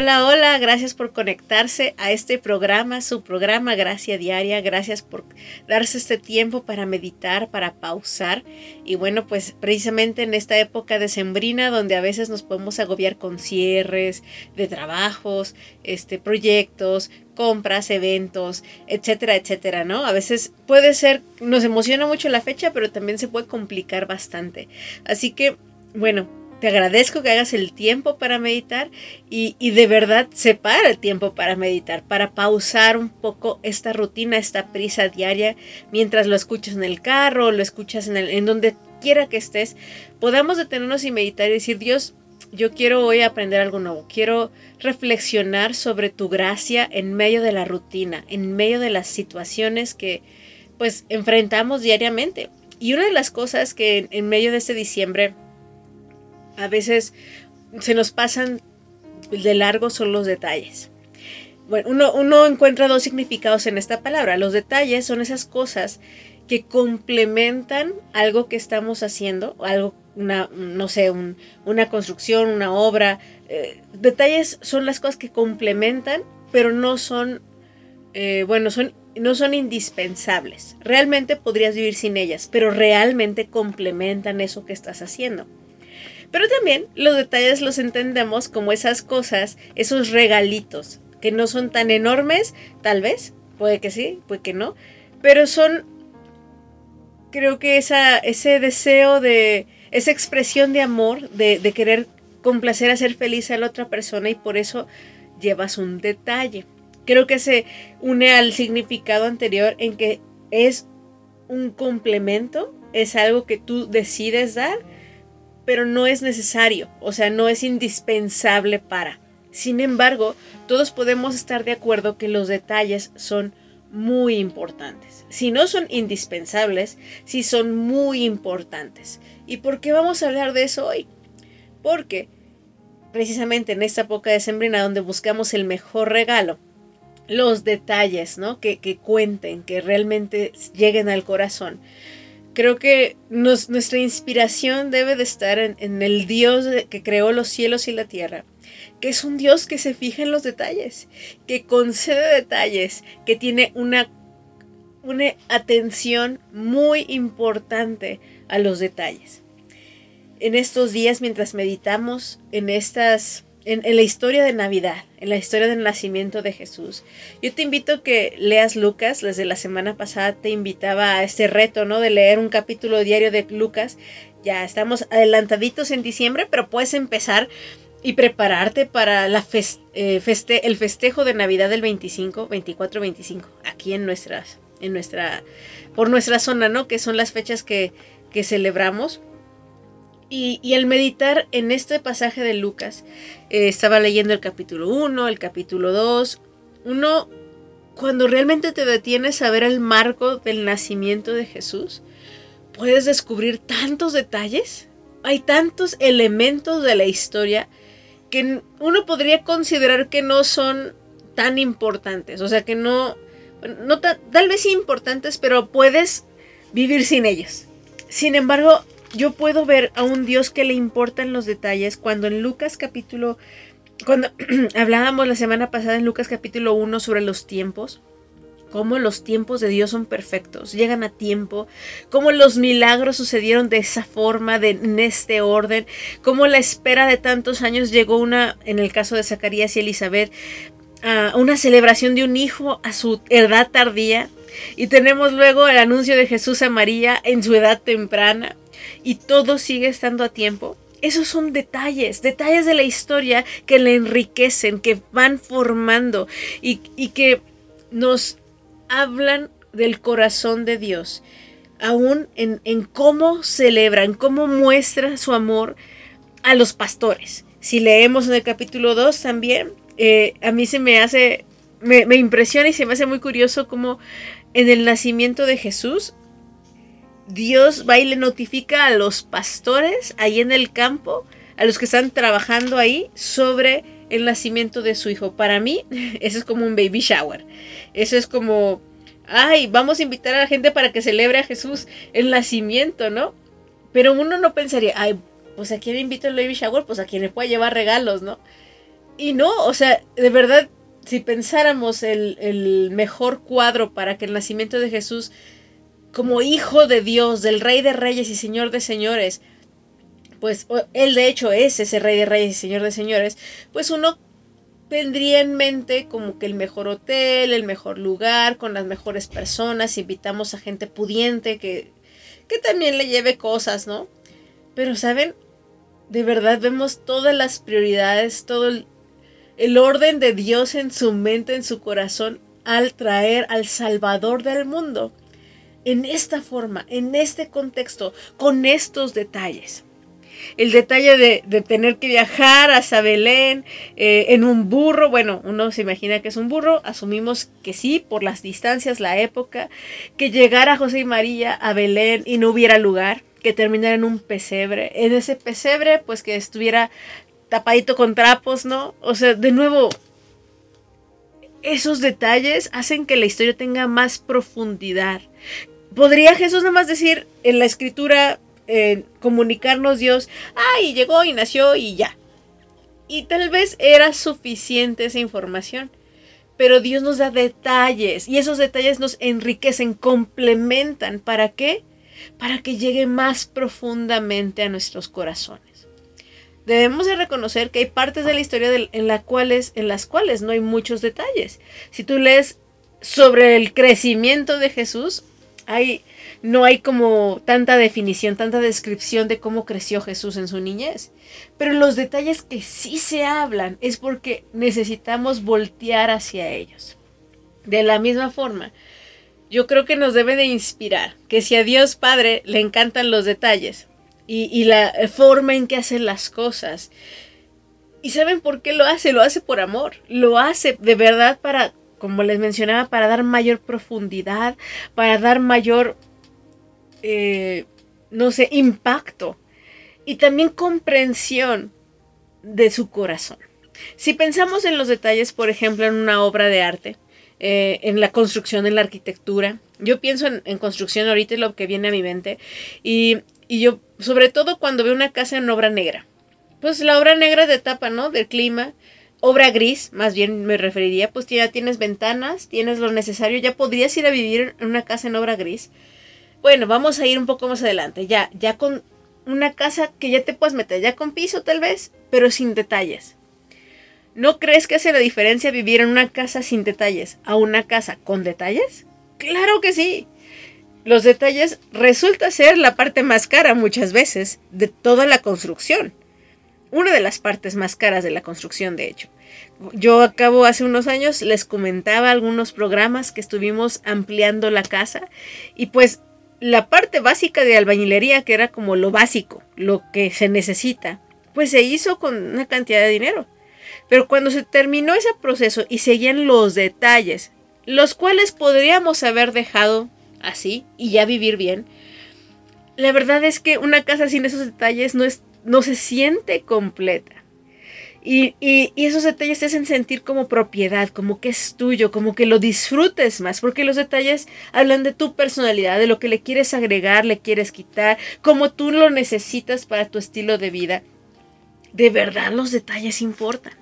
Hola, hola, gracias por conectarse a este programa, su programa Gracia Diaria. Gracias por darse este tiempo para meditar, para pausar. Y bueno, pues precisamente en esta época de sembrina donde a veces nos podemos agobiar con cierres de trabajos, este, proyectos, compras, eventos, etcétera, etcétera, ¿no? A veces puede ser, nos emociona mucho la fecha, pero también se puede complicar bastante. Así que, bueno, te agradezco que hagas el tiempo para meditar y, de verdad separa el tiempo para meditar, para pausar un poco esta rutina, esta prisa diaria, mientras lo escuchas en el carro, lo escuchas en, donde quiera que estés, podamos detenernos y meditar y decir, Dios, yo quiero hoy aprender algo nuevo, quiero reflexionar sobre tu gracia en medio de la rutina, en medio de las situaciones que pues enfrentamos diariamente. Y una de las cosas que en medio de este diciembre, a veces se nos pasan de largo son los detalles. Bueno, uno, encuentra dos significados en esta palabra. Los detalles son esas cosas que complementan algo que estamos haciendo, algo, una, no sé, una construcción, una obra. Eh, detalles son las cosas que complementan, pero no son, eh, bueno, son, no son indispensables. Realmente podrías vivir sin ellas, pero realmente complementan eso que estás haciendo. Pero también los detalles los entendemos como esas cosas, esos regalitos, que no son tan enormes, tal vez, puede que sí, puede que no, pero son, creo que esa, ese deseo de, esa expresión de amor, de, de querer complacer, hacer feliz a la otra persona y por eso llevas un detalle. Creo que se une al significado anterior en que es un complemento, es algo que tú decides dar pero no es necesario, o sea, no es indispensable para. Sin embargo, todos podemos estar de acuerdo que los detalles son muy importantes. Si no son indispensables, sí son muy importantes. ¿Y por qué vamos a hablar de eso hoy? Porque precisamente en esta época de sembrina donde buscamos el mejor regalo, los detalles, ¿no? Que, que cuenten, que realmente lleguen al corazón, creo que nuestra inspiración debe de estar en, el Dios que creó los cielos y la tierra, que es un Dios que se fija en los detalles, que concede detalles, que tiene una, una atención muy importante a los detalles. En estos días, mientras meditamos en estas en, la historia de Navidad, en la historia del nacimiento de Jesús. Yo te invito a que leas Lucas, desde la semana pasada te invitaba a este reto, ¿no? De leer un capítulo diario de Lucas. Ya estamos adelantaditos en diciembre, pero puedes empezar y prepararte para la eh, feste el festejo de Navidad del 25, 24, 25, aquí en nuestras, en nuestra, por nuestra zona, ¿no? Que son las fechas que, que celebramos. Y, al meditar en este pasaje de Lucas, eh, estaba leyendo el capítulo 1, el capítulo 2, uno, cuando realmente te detienes a ver el marco del nacimiento de Jesús, puedes descubrir tantos detalles, hay tantos elementos de la historia que uno podría considerar que no son tan importantes, o sea que no, no tal vez importantes, pero puedes vivir sin ellos. Sin embargo, yo puedo ver a un Dios que le importan los detalles cuando en Lucas capítulo, cuando hablábamos la semana pasada en Lucas capítulo 1 sobre los tiempos, cómo los tiempos de Dios son perfectos, llegan a tiempo, cómo los milagros sucedieron de esa forma, de, en este orden, cómo la espera de tantos años llegó una, en el caso de Zacarías y Elizabeth, a una celebración de un hijo a su edad tardía. Y tenemos luego el anuncio de Jesús a María en su edad temprana y todo sigue estando a tiempo. Esos son detalles, detalles de la historia que le enriquecen, que van formando y, que nos hablan del corazón de Dios, aún en, cómo celebra, en cómo muestra su amor a los pastores. Si leemos en el capítulo 2 también, eh, a mí se me hace, me, me impresiona y se me hace muy curioso cómo en el nacimiento de Jesús Dios va y le notifica a los pastores ahí en el campo, a los que están trabajando ahí sobre el nacimiento de su hijo. Para mí, eso es como un baby shower. Eso es como, ay, vamos a invitar a la gente para que celebre a Jesús el nacimiento, ¿no? Pero uno no pensaría, ay, pues a quién invito el baby shower, pues a quien le pueda llevar regalos, ¿no? Y no, o sea, de verdad, si pensáramos el, el mejor cuadro para que el nacimiento de Jesús como hijo de Dios, del Rey de Reyes y Señor de Señores, pues él de hecho es ese Rey de Reyes y Señor de Señores, pues uno tendría en mente como que el mejor hotel, el mejor lugar, con las mejores personas, invitamos a gente pudiente que, que también le lleve cosas, ¿no? Pero, ¿saben? De verdad vemos todas las prioridades, todo el, el orden de Dios en su mente, en su corazón, al traer al Salvador del mundo en esta forma, en este contexto, con estos detalles. El detalle de, tener que viajar hasta Belén eh, en un burro, bueno, uno se imagina que es un burro, asumimos que sí, por las distancias, la época, que llegara José y María a Belén y no hubiera lugar, que terminara en un pesebre, en ese pesebre pues que estuviera tapadito con trapos, ¿no? O sea, de nuevo, esos detalles hacen que la historia tenga más profundidad, ¿Podría Jesús nada más decir en la escritura, eh, comunicarnos Dios, ay, llegó y nació y ya? Y tal vez era suficiente esa información. Pero Dios nos da detalles y esos detalles nos enriquecen, complementan. ¿Para qué? Para que llegue más profundamente a nuestros corazones. Debemos de reconocer que hay partes de la historia en, en las cuales no hay muchos detalles. Si tú lees sobre el crecimiento de Jesús, no hay como tanta definición, tanta descripción de cómo creció Jesús en su niñez. Pero los detalles que sí se hablan es porque necesitamos voltear hacia ellos. De la misma forma, yo creo que nos debe de inspirar que si a Dios Padre le encantan los detalles y, y la forma en que hace las cosas, ¿Y saben por qué lo hace? Lo hace por amor. Lo hace de verdad para como les mencionaba, para dar mayor profundidad, para dar mayor, eh, no sé, impacto y también comprensión de su corazón. Si pensamos en los detalles, por ejemplo, en una obra de arte, eh, en la construcción, en la arquitectura, yo pienso en, construcción ahorita es lo que viene a mi mente y, y yo, sobre todo cuando veo una casa en obra negra, pues la obra negra de etapa, ¿no? Del clima, obra gris, más bien me referiría, pues ya tienes ventanas, tienes lo necesario, ya podrías ir a vivir en una casa en obra gris. Bueno, vamos a ir un poco más adelante, ya, ya con una casa que ya te puedes meter, ya con piso tal vez, pero sin detalles. ¿No crees que hace la diferencia vivir en una casa sin detalles a una casa con detalles? Claro que sí. Los detalles resulta ser la parte más cara muchas veces de toda la construcción una de las partes más caras de la construcción, de hecho. Yo acabo hace unos años, les comentaba algunos programas que estuvimos ampliando la casa y pues la parte básica de albañilería, que era como lo básico, lo que se necesita, pues se hizo con una cantidad de dinero. Pero cuando se terminó ese proceso y seguían los detalles, los cuales podríamos haber dejado así y ya vivir bien, la verdad es que una casa sin esos detalles no es no se siente completa. Y, esos detalles te hacen sentir como propiedad, como que es tuyo, como que lo disfrutes más, porque los detalles hablan de tu personalidad, de lo que le quieres agregar, le quieres quitar, como tú lo necesitas para tu estilo de vida. De verdad los detalles importan.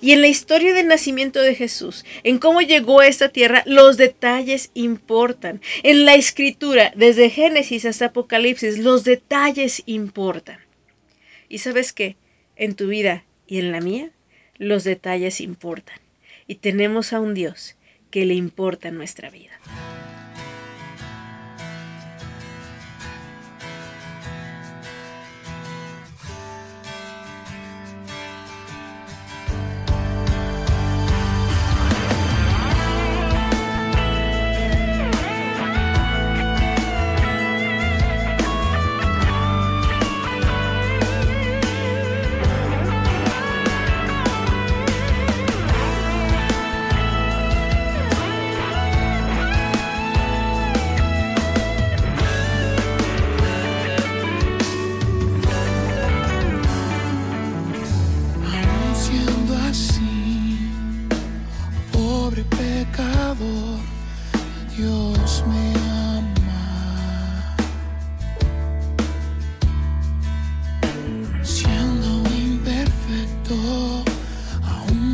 Y en la historia del nacimiento de Jesús, en cómo llegó a esta tierra, los detalles importan. En la escritura, desde Génesis hasta Apocalipsis, los detalles importan. Y sabes que en tu vida y en la mía, los detalles importan. Y tenemos a un Dios que le importa nuestra vida.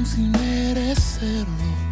sin merecerlo.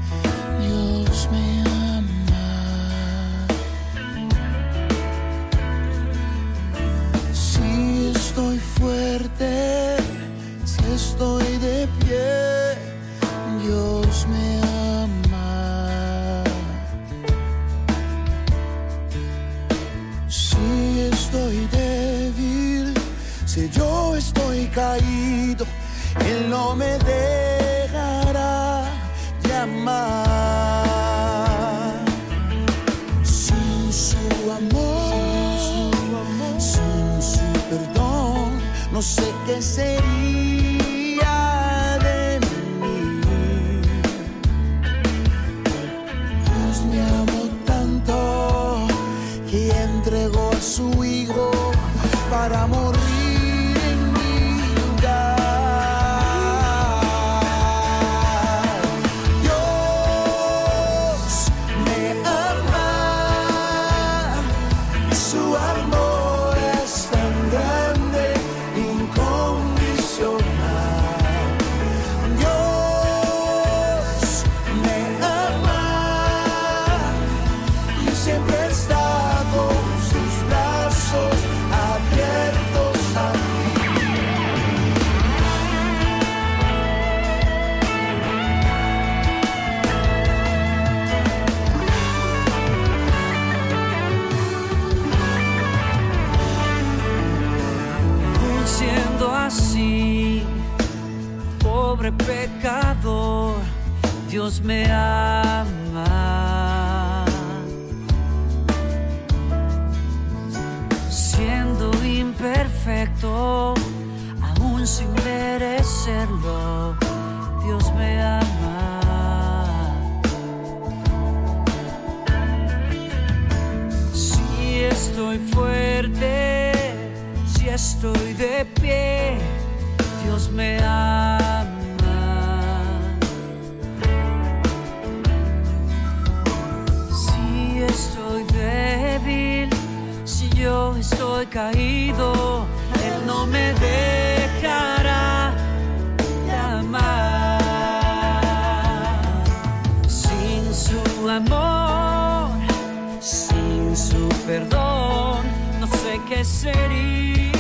su perdón, no sé qué sería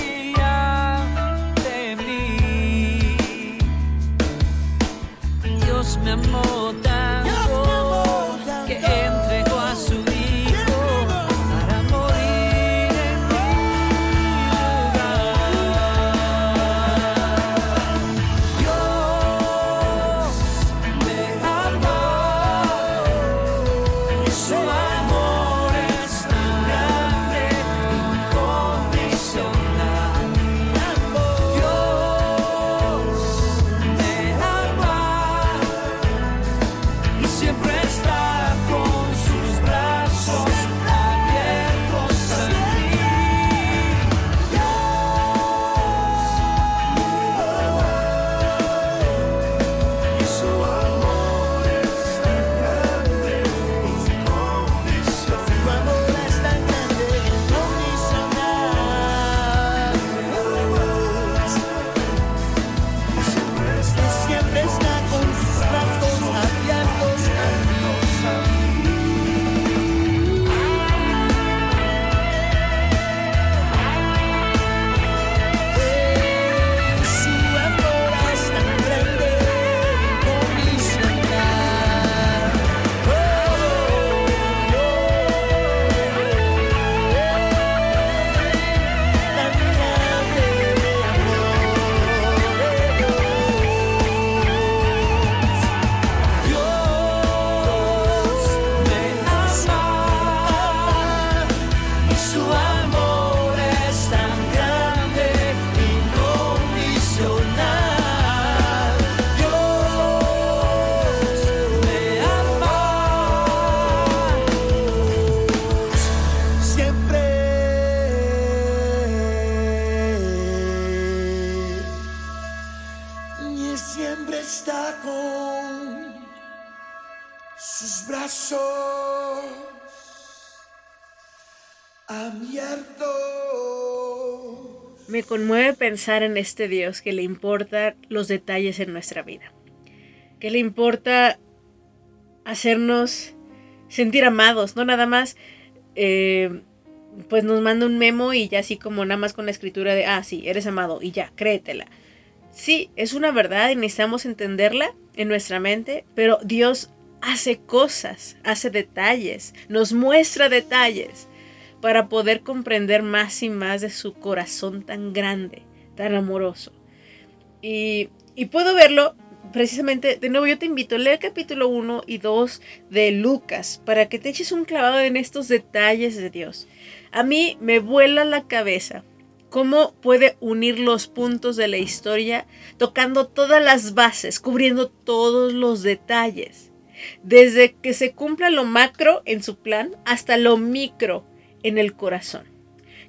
de mí. Dios me amó. Pensar en este Dios que le importa los detalles en nuestra vida, que le importa hacernos sentir amados, no nada más, eh, pues nos manda un memo y ya así como nada más con la escritura de, ah, sí, eres amado y ya, créetela. Sí, es una verdad y necesitamos entenderla en nuestra mente, pero Dios hace cosas, hace detalles, nos muestra detalles para poder comprender más y más de su corazón tan grande, tan amoroso. Y, puedo verlo precisamente, de nuevo yo te invito a leer capítulo 1 y 2 de Lucas para que te eches un clavado en estos detalles de Dios. A mí me vuela la cabeza cómo puede unir los puntos de la historia tocando todas las bases, cubriendo todos los detalles. Desde que se cumpla lo macro en su plan hasta lo micro en el corazón.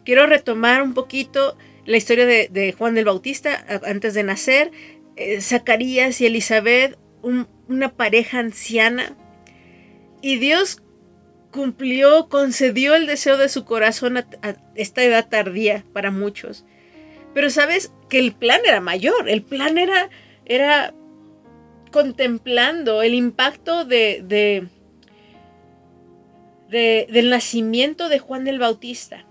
Quiero retomar un poquito la historia de, Juan el Bautista antes de nacer, eh, Zacarías y Elizabeth, un- una pareja anciana. Y Dios cumplió, concedió el deseo de su corazón a, a esta edad tardía para muchos. Pero sabes que el plan era mayor, el plan era, era contemplando el impacto de, de, de- del nacimiento de Juan el Bautista.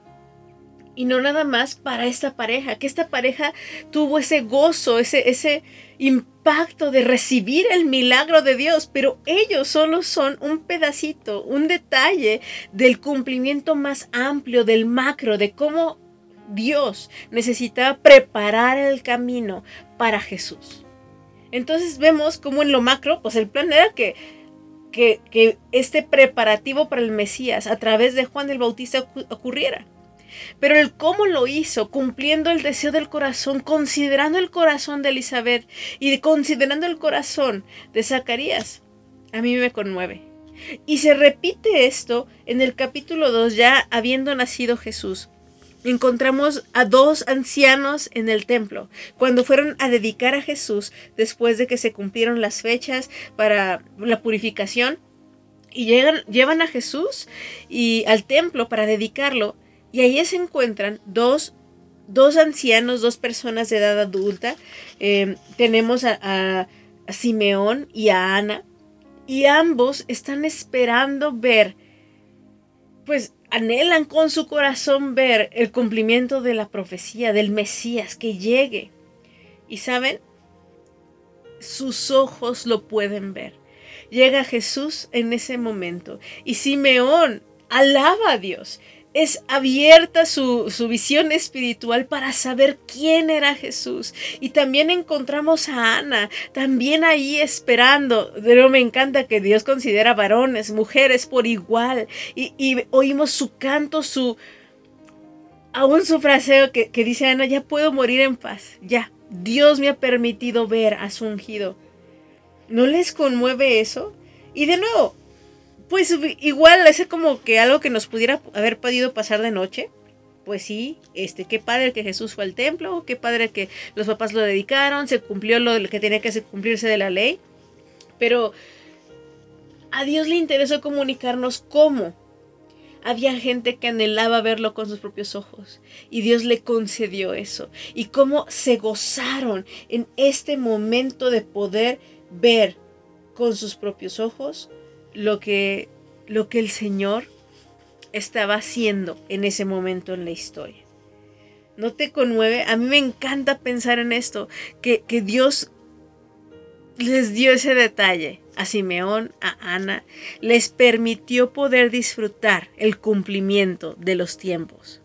Y no nada más para esta pareja, que esta pareja tuvo ese gozo, ese, ese impacto de recibir el milagro de Dios, pero ellos solo son un pedacito, un detalle del cumplimiento más amplio, del macro, de cómo Dios necesitaba preparar el camino para Jesús. Entonces vemos como en lo macro, pues el plan era que, que, este preparativo para el Mesías a través de Juan el Bautista ocu- ocurriera. Pero el cómo lo hizo, cumpliendo el deseo del corazón, considerando el corazón de Elizabeth y considerando el corazón de Zacarías, a mí me conmueve. Y se repite esto en el capítulo 2, ya habiendo nacido Jesús. Encontramos a dos ancianos en el templo, cuando fueron a dedicar a Jesús después de que se cumplieron las fechas para la purificación. Y llegan, llevan a Jesús y al templo para dedicarlo. Y ahí se encuentran dos, dos ancianos, dos personas de edad adulta. Eh, tenemos a, a- a Simeón y a Ana. Y ambos están esperando ver, pues anhelan con su corazón ver el cumplimiento de la profecía del Mesías que llegue. Y saben, sus ojos lo pueden ver. Llega Jesús en ese momento y Simeón alaba a Dios. Es abierta su, su visión espiritual para saber quién era Jesús. Y también encontramos a Ana, también ahí esperando. Pero me encanta que Dios considera varones, mujeres por igual. Y, y oímos su canto, su... Aún su fraseo que, que dice Ana, ya puedo morir en paz. Ya, Dios me ha permitido ver a su ungido. ¿No les conmueve eso? Y de nuevo, pues igual es como que algo que nos pudiera haber podido pasar de noche. Pues sí, este, qué padre que Jesús fue al templo, qué padre que los papás lo dedicaron, se cumplió lo que tenía que cumplirse de la ley. Pero a Dios le interesó comunicarnos cómo. Había gente que anhelaba verlo con sus propios ojos y Dios le concedió eso. Y cómo se gozaron en este momento de poder ver con sus propios ojos lo que, lo que el Señor estaba haciendo en ese momento en la historia. ¿No te conmueve? A mí me encanta pensar en esto, que, que Dios les dio ese detalle a Simeón, a Ana, les permitió poder disfrutar el cumplimiento de los tiempos.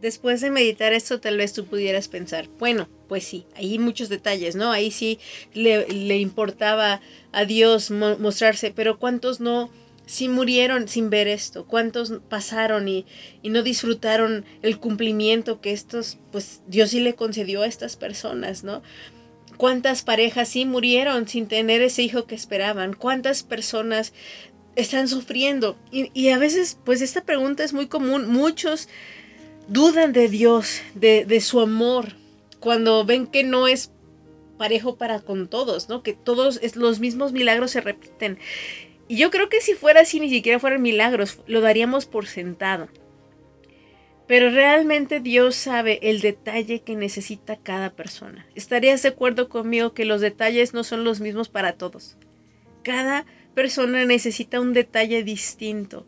Después de meditar esto, tal vez tú pudieras pensar, bueno, pues sí, hay muchos detalles, ¿no? Ahí sí le, importaba a Dios mo mostrarse, pero ¿cuántos no sí murieron sin ver esto? ¿Cuántos pasaron y, no disfrutaron el cumplimiento que estos, pues Dios sí le concedió a estas personas, ¿no? ¿Cuántas parejas sí murieron sin tener ese hijo que esperaban? ¿Cuántas personas están sufriendo? Y a veces, pues esta pregunta es muy común. Muchos dudan de Dios, de, de su amor, cuando ven que no es parejo para con todos, ¿no? Que todos es, los mismos milagros se repiten. Y yo creo que si fuera así, ni siquiera fueran milagros, lo daríamos por sentado. Pero realmente Dios sabe el detalle que necesita cada persona. ¿Estarías de acuerdo conmigo que los detalles no son los mismos para todos? Cada persona necesita un detalle distinto.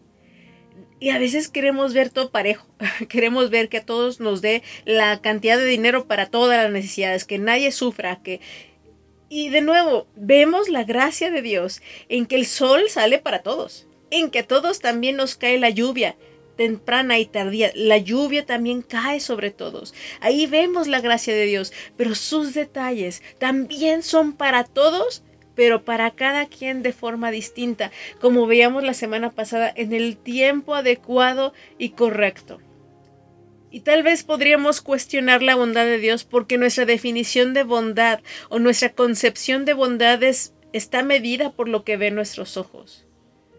Y a veces queremos ver todo parejo. queremos ver que a todos nos dé la cantidad de dinero para todas las necesidades, que nadie sufra, que... Y de nuevo, vemos la gracia de Dios en que el sol sale para todos, en que a todos también nos cae la lluvia, temprana y tardía. La lluvia también cae sobre todos. Ahí vemos la gracia de Dios, pero sus detalles también son para todos, pero para cada quien de forma distinta, como veíamos la semana pasada, en el tiempo adecuado y correcto. Y tal vez podríamos cuestionar la bondad de Dios porque nuestra definición de bondad o nuestra concepción de bondad está medida por lo que ven nuestros ojos,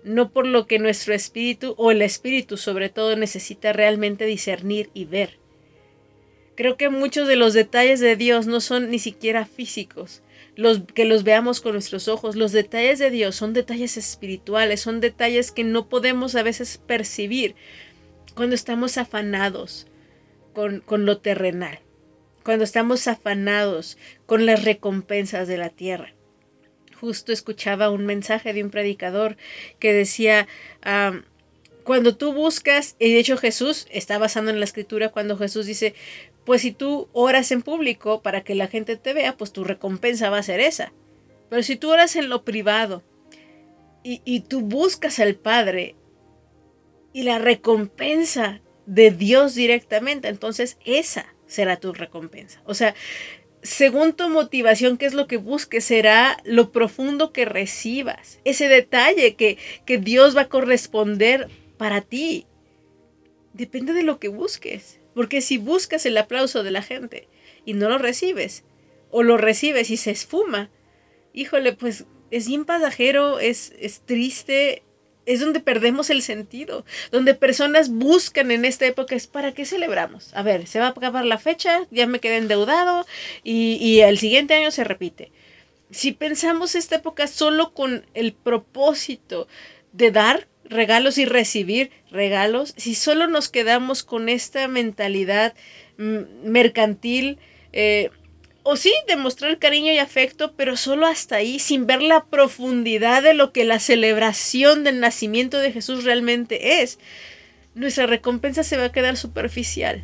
no por lo que nuestro espíritu o el espíritu sobre todo necesita realmente discernir y ver. Creo que muchos de los detalles de Dios no son ni siquiera físicos, los, que los veamos con nuestros ojos. Los detalles de Dios son detalles espirituales, son detalles que no podemos a veces percibir cuando estamos afanados, con, lo terrenal, cuando estamos afanados con las recompensas de la tierra. Justo escuchaba un mensaje de un predicador que decía, cuando tú buscas, y de hecho Jesús está basando en la escritura cuando Jesús dice, pues si tú oras en público para que la gente te vea, pues tu recompensa va a ser esa. Pero si tú oras en lo privado y, tú buscas al Padre y la recompensa de Dios directamente, entonces esa será tu recompensa. O sea, según tu motivación, qué es lo que busques, será lo profundo que recibas, ese detalle que, que Dios va a corresponder para ti. Depende de lo que busques, porque si buscas el aplauso de la gente y no lo recibes, o lo recibes y se esfuma, híjole, pues es bien pasajero, es, es triste, es donde perdemos el sentido, donde personas buscan en esta época es para qué celebramos. A ver, se va a acabar la fecha, ya me quedé endeudado y, y el siguiente año se repite. Si pensamos esta época solo con el propósito de dar regalos y recibir regalos, si solo nos quedamos con esta mentalidad mm, mercantil, eh, o sí, demostrar cariño y afecto, pero solo hasta ahí, sin ver la profundidad de lo que la celebración del nacimiento de Jesús realmente es. Nuestra recompensa se va a quedar superficial.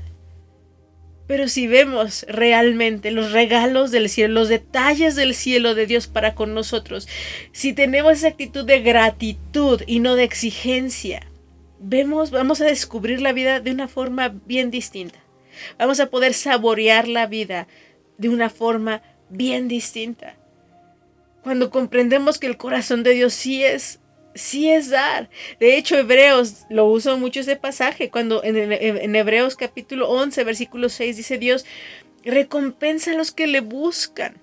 Pero si vemos realmente los regalos del cielo, los detalles del cielo de Dios para con nosotros, si tenemos esa actitud de gratitud y no de exigencia, vemos, vamos a descubrir la vida de una forma bien distinta. Vamos a poder saborear la vida de una forma bien distinta. Cuando comprendemos que el corazón de Dios sí es, sí es dar. De hecho, Hebreos lo uso mucho ese pasaje, cuando en, Hebreos capítulo 11, versículo 6 dice Dios, recompensa a los que le buscan.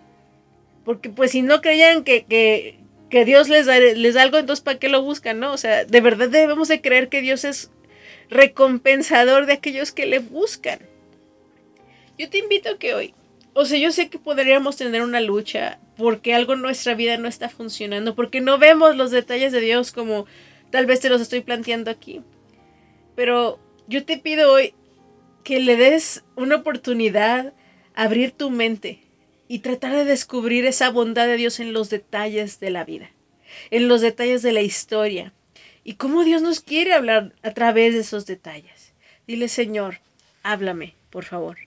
Porque pues si no creían que, que, que Dios les da, les da algo, entonces ¿para qué lo buscan? No, o sea, de verdad debemos de creer que Dios es recompensador de aquellos que le buscan. Yo te invito a que hoy o sea, yo sé que podríamos tener una lucha porque algo en nuestra vida no está funcionando, porque no vemos los detalles de Dios como tal vez te los estoy planteando aquí. Pero yo te pido hoy que le des una oportunidad a abrir tu mente y tratar de descubrir esa bondad de Dios en los detalles de la vida, en los detalles de la historia y cómo Dios nos quiere hablar a través de esos detalles. Dile, Señor, háblame, por favor.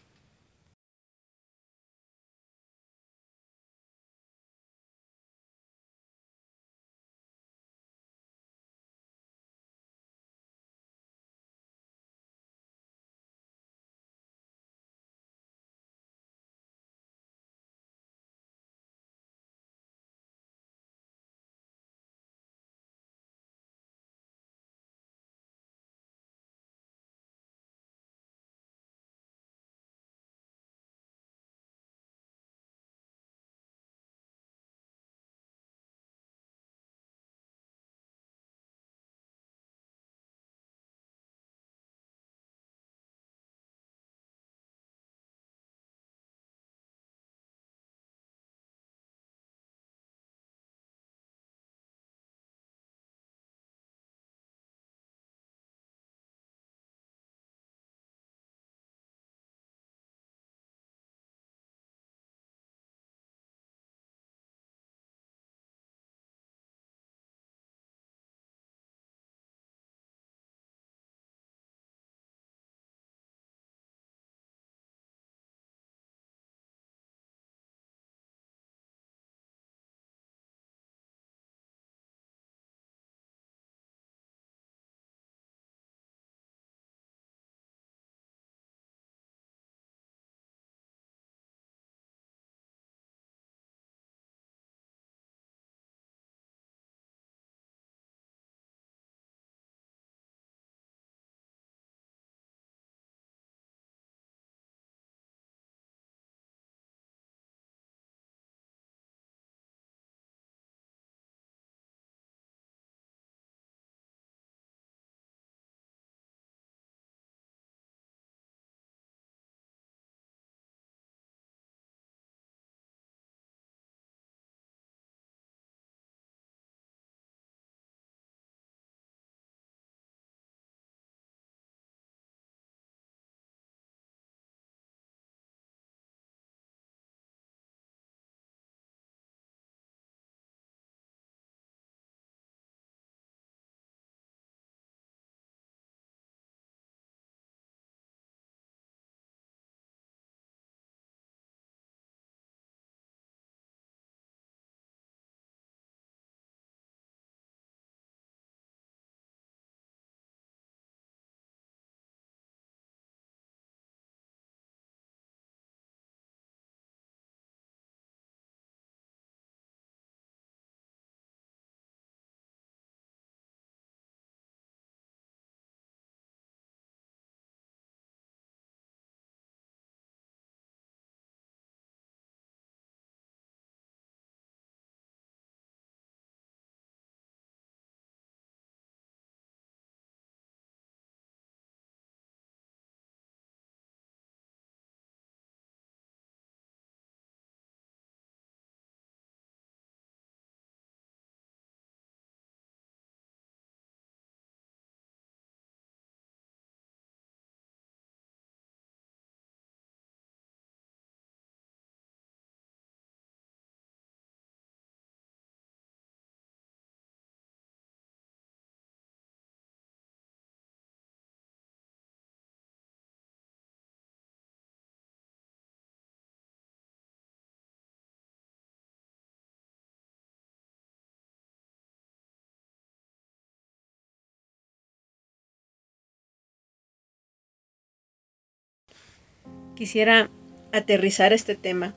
Quisiera aterrizar este tema,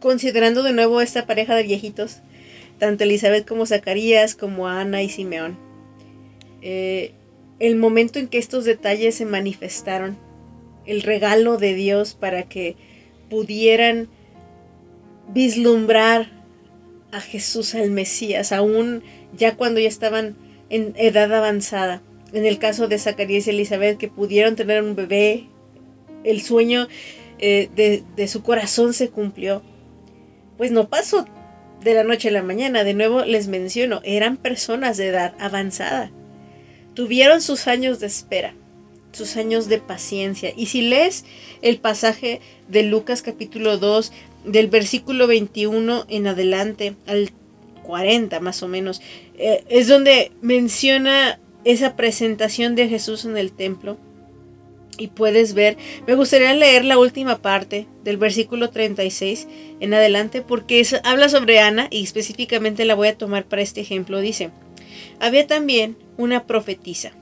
considerando de nuevo esta pareja de viejitos, tanto Elizabeth como Zacarías, como Ana y Simeón. Eh, el momento en que estos detalles se manifestaron, el regalo de Dios para que pudieran vislumbrar a Jesús, al Mesías, aún ya cuando ya estaban en edad avanzada. En el caso de Zacarías y Elizabeth, que pudieron tener un bebé, el sueño eh, de, su corazón se cumplió. Pues no pasó de la noche a la mañana. De nuevo les menciono, eran personas de edad avanzada. Tuvieron sus años de espera, sus años de paciencia. Y si lees el pasaje de Lucas capítulo 2, del versículo 21 en adelante al 40 más o menos, eh, es donde menciona esa presentación de Jesús en el templo. Y puedes ver, me gustaría leer la última parte del versículo 36 en adelante porque habla sobre Ana y específicamente la voy a tomar para este ejemplo. Dice, había también una profetisa,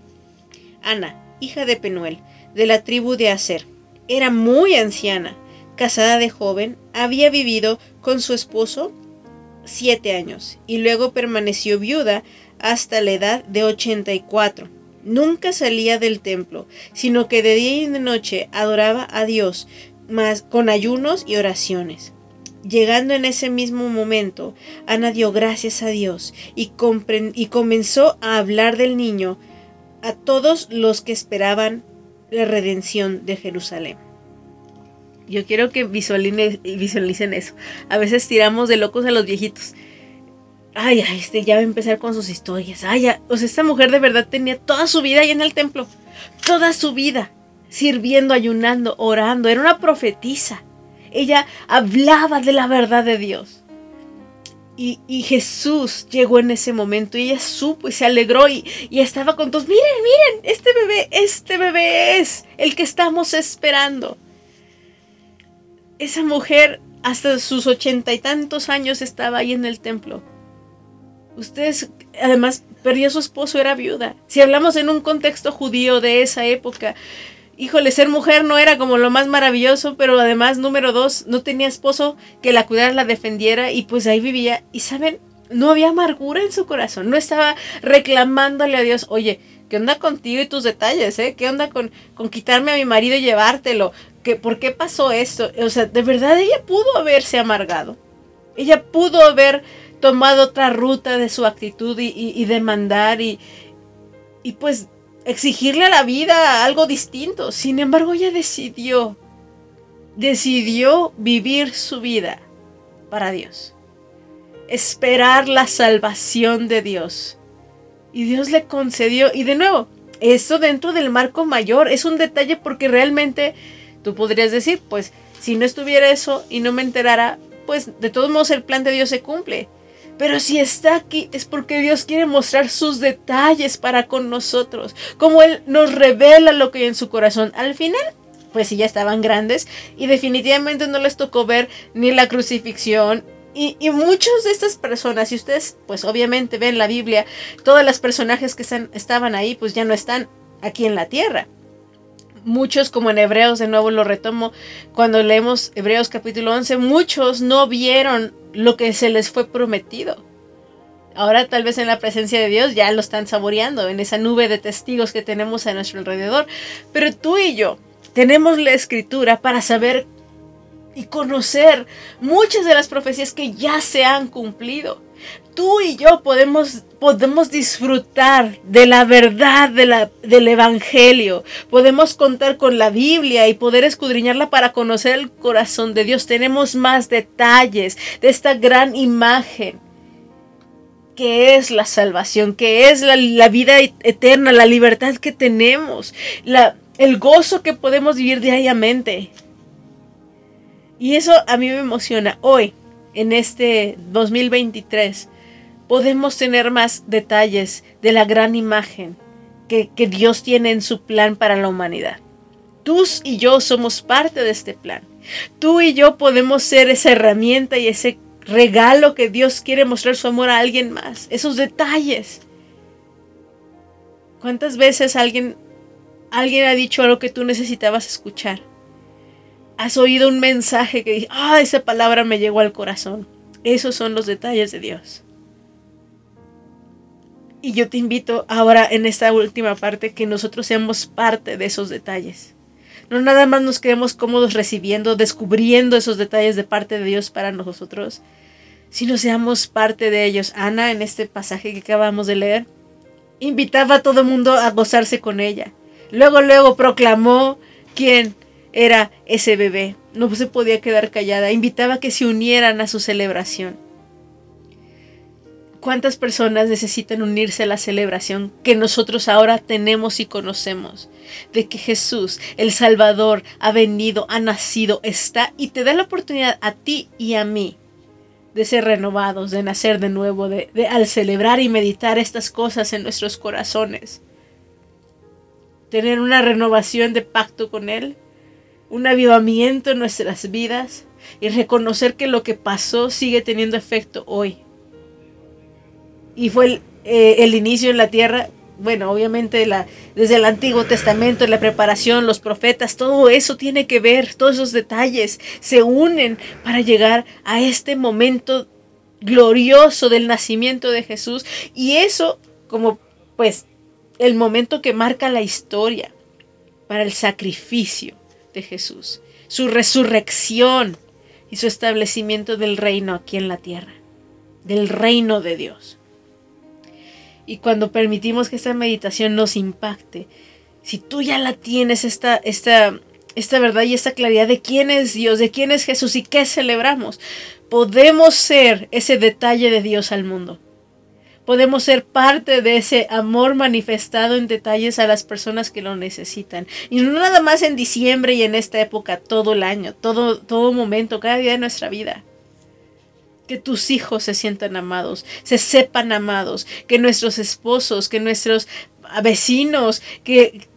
Ana, hija de Penuel, de la tribu de Aser. Era muy anciana, casada de joven, había vivido con su esposo siete años y luego permaneció viuda hasta la edad de 84. Nunca salía del templo, sino que de día y de noche adoraba a Dios, mas con ayunos y oraciones. Llegando en ese mismo momento, Ana dio gracias a Dios y, y comenzó a hablar del niño a todos los que esperaban la redención de Jerusalén. Yo quiero que visualicen eso. A veces tiramos de locos a los viejitos. Ay, ay, este ya va a empezar con sus historias. Ay, ya. O sea, esta mujer de verdad tenía toda su vida ahí en el templo. Toda su vida. Sirviendo, ayunando, orando. Era una profetisa. Ella hablaba de la verdad de Dios. Y, y Jesús llegó en ese momento y ella supo y se alegró y, y estaba con todos. Miren, miren, este bebé, este bebé es el que estamos esperando. Esa mujer hasta sus ochenta y tantos años estaba ahí en el templo. Ustedes, además, perdió a su esposo, era viuda. Si hablamos en un contexto judío de esa época, híjole, ser mujer no era como lo más maravilloso, pero además, número dos, no tenía esposo que la cuidara, la defendiera y pues ahí vivía. Y saben, no había amargura en su corazón, no estaba reclamándole a Dios, oye, ¿qué onda contigo y tus detalles? Eh? ¿Qué onda con, con quitarme a mi marido y llevártelo? ¿Qué, ¿Por qué pasó esto? O sea, de verdad ella pudo haberse amargado. Ella pudo haber tomado otra ruta de su actitud y, demandar y, y pues exigirle a la vida algo distinto. Sin embargo, ella decidió, decidió vivir su vida para Dios. Esperar la salvación de Dios. Y Dios le concedió. Y de nuevo, esto dentro del marco mayor es un detalle porque realmente tú podrías decir, pues si no estuviera eso y no me enterara, pues de todos modos el plan de Dios se cumple. Pero si está aquí es porque Dios quiere mostrar sus detalles para con nosotros, como Él nos revela lo que hay en su corazón. Al final, pues sí, ya estaban grandes y definitivamente no les tocó ver ni la crucifixión. Y, y muchos de estas personas, si ustedes pues obviamente ven la Biblia, todos los personajes que estaban ahí pues ya no están aquí en la tierra muchos, como en Hebreos, de nuevo lo retomo, cuando leemos Hebreos capítulo 11, muchos no vieron lo que se les fue prometido. Ahora tal vez en la presencia de Dios ya lo están saboreando, en esa nube de testigos que tenemos a nuestro alrededor. Pero tú y yo tenemos la escritura para saber y conocer muchas de las profecías que ya se han cumplido tú y yo podemos, podemos disfrutar de la verdad de la, del Evangelio. Podemos contar con la Biblia y poder escudriñarla para conocer el corazón de Dios. Tenemos más detalles de esta gran imagen que es la salvación, que es la, la vida eterna, la libertad que tenemos, la, el gozo que podemos vivir diariamente. Y eso a mí me emociona. Hoy, en este 2023, podemos tener más detalles de la gran imagen que, Dios tiene en su plan para la humanidad. Tú y yo somos parte de este plan. Tú y yo podemos ser esa herramienta y ese regalo que Dios quiere mostrar su amor a alguien más. Esos detalles. ¿Cuántas veces alguien, alguien ha dicho algo que tú necesitabas escuchar? has oído un mensaje que dice, ah, esa palabra me llegó al corazón. Esos son los detalles de Dios. Y yo te invito ahora en esta última parte que nosotros seamos parte de esos detalles. No nada más nos quedemos cómodos recibiendo, descubriendo esos detalles de parte de Dios para nosotros, sino seamos parte de ellos. Ana, en este pasaje que acabamos de leer, invitaba a todo el mundo a gozarse con ella. Luego, luego proclamó quién era ese bebé. No se podía quedar callada. Invitaba a que se unieran a su celebración. ¿Cuántas personas necesitan unirse a la celebración que nosotros ahora tenemos y conocemos? De que Jesús, el Salvador, ha venido, ha nacido, está y te da la oportunidad a ti y a mí de ser renovados, de nacer de nuevo, de, al celebrar y meditar estas cosas en nuestros corazones. Tener una renovación de pacto con Él, un avivamiento en nuestras vidas y reconocer que lo que pasó sigue teniendo efecto hoy. Y fue el, eh, el inicio en la tierra, bueno, obviamente la, desde el Antiguo Testamento, la preparación, los profetas, todo eso tiene que ver, todos esos detalles se unen para llegar a este momento glorioso del nacimiento de Jesús. Y eso como pues el momento que marca la historia para el sacrificio de Jesús, su resurrección y su establecimiento del reino aquí en la tierra, del reino de Dios. Y cuando permitimos que esta meditación nos impacte, si tú ya la tienes, esta, esta, esta verdad y esta claridad de quién es Dios, de quién es Jesús y qué celebramos, podemos ser ese detalle de Dios al mundo. Podemos ser parte de ese amor manifestado en detalles a las personas que lo necesitan. Y no nada más en diciembre y en esta época, todo el año, todo, todo momento, cada día de nuestra vida que tus hijos se sientan amados, se sepan amados, que nuestros esposos, que nuestros vecinos, que,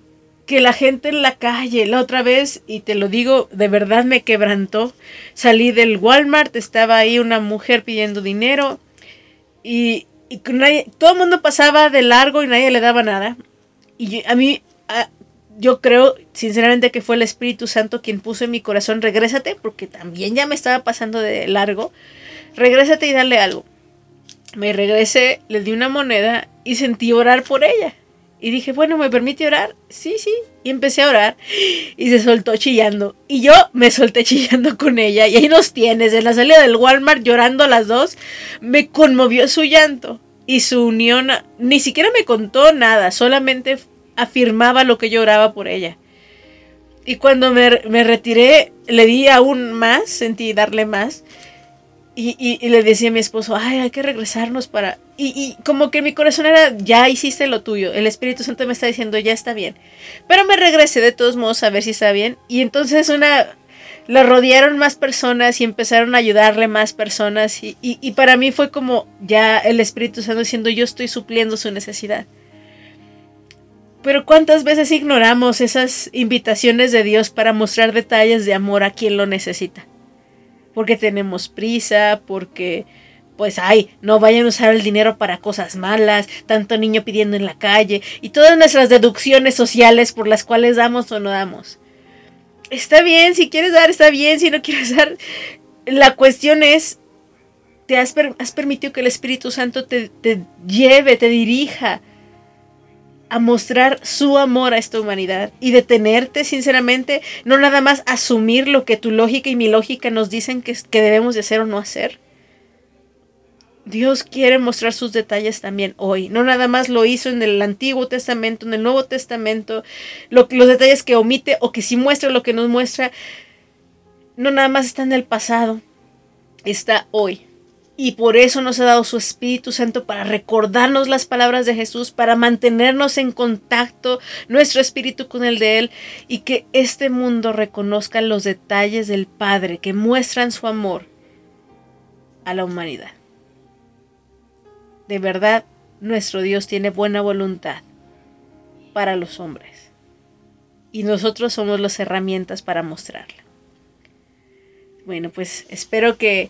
que la gente en la calle, la otra vez, y te lo digo, de verdad me quebrantó, salí del Walmart, estaba ahí una mujer pidiendo dinero y, y nadie, todo el mundo pasaba de largo y nadie le daba nada. Y a mí, a, yo creo sinceramente que fue el Espíritu Santo quien puso en mi corazón, regrésate, porque también ya me estaba pasando de largo regrésate y dale algo. Me regresé, le di una moneda y sentí orar por ella. Y dije, bueno, ¿me permite orar? Sí, sí. Y empecé a orar y se soltó chillando. Y yo me solté chillando con ella. Y ahí nos tienes, en la salida del Walmart llorando las dos. Me conmovió su llanto y su unión. Ni siquiera me contó nada, solamente afirmaba lo que yo oraba por ella. Y cuando me, me retiré, le di aún más, sentí darle más. Y, y, le decía a mi esposo, ay, hay que regresarnos para... Y, y, como que mi corazón era, ya hiciste lo tuyo, el Espíritu Santo me está diciendo, ya está bien. Pero me regresé de todos modos a ver si está bien. Y entonces una... La rodearon más personas y empezaron a ayudarle más personas. Y para mí fue como ya el Espíritu Santo diciendo, yo estoy supliendo su necesidad. Pero cuántas veces ignoramos esas invitaciones de Dios para mostrar detalles de amor a quien lo necesita porque tenemos prisa, porque pues ay, no vayan a usar el dinero para cosas malas, tanto niño pidiendo en la calle y todas nuestras deducciones sociales por las cuales damos o no damos. Está bien, si quieres dar, está bien, si no quieres dar. La cuestión es, te has, has permitido que el Espíritu Santo te lleve, te dirija a mostrar su amor a esta humanidad y detenerte sinceramente, no nada más asumir lo que tu lógica y mi lógica nos dicen que, que debemos de hacer o no hacer. Dios quiere mostrar sus detalles también hoy. No nada más lo hizo en el Antiguo Testamento, en el Nuevo Testamento, lo, los detalles que omite o que sí muestra lo que nos muestra, no nada más está en el pasado, está hoy. Y por eso nos ha dado su Espíritu Santo para recordarnos las palabras de Jesús, para mantenernos en contacto nuestro espíritu con el de Él y que este mundo reconozca los detalles del Padre que muestran su amor a la humanidad. De verdad, nuestro Dios tiene buena voluntad para los hombres y nosotros somos las herramientas para mostrarla. Bueno, pues espero que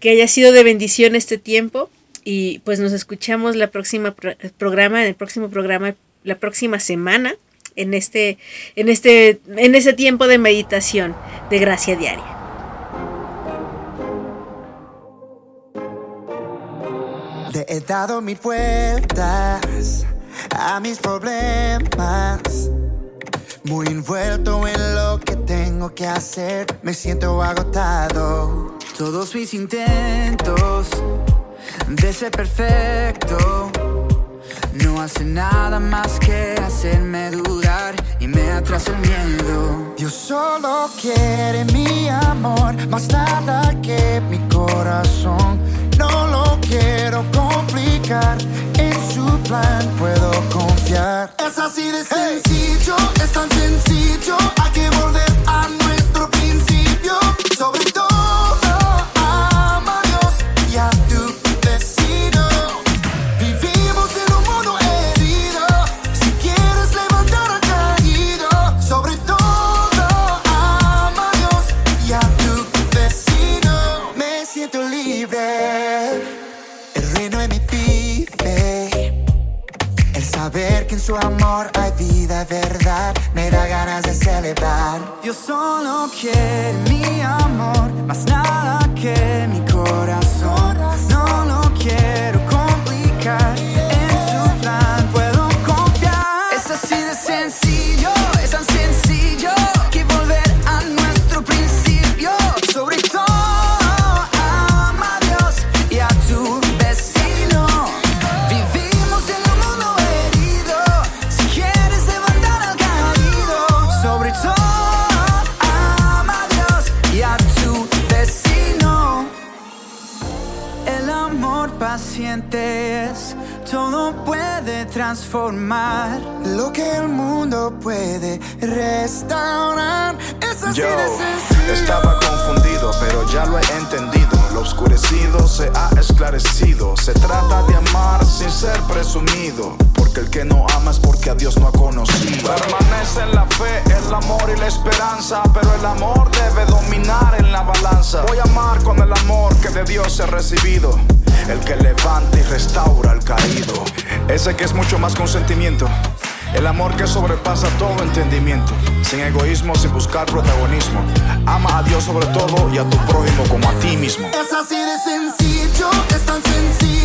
que haya sido de bendición este tiempo y pues nos escuchamos la próxima pro programa, en el próximo programa, la próxima semana. en este, en este, en ese tiempo de meditación de gracia diaria. He dado mil vueltas a mis problemas. Muy envuelto en lo que tengo que hacer, me siento agotado. Todos mis intentos de ser perfecto no hacen nada más que hacerme dudar y me atrasa el miedo. Dios solo quiere mi amor, más nada que mi corazón. No lo quiero complicar, en su plan puedo confiar. Es así de sencillo, es tan sencillo. Hay que volver Porque el que no ama es porque a Dios no ha conocido. Permanece en la fe, el amor y la esperanza. Pero el amor debe dominar en la balanza. Voy a amar con el amor que de Dios he recibido. El que levanta y restaura al caído. Ese que es mucho más que un sentimiento. El amor que sobrepasa todo entendimiento, sin egoísmo, sin buscar protagonismo. Ama a Dios sobre todo y a tu prójimo como a ti mismo. Es así de sencillo, es tan sencillo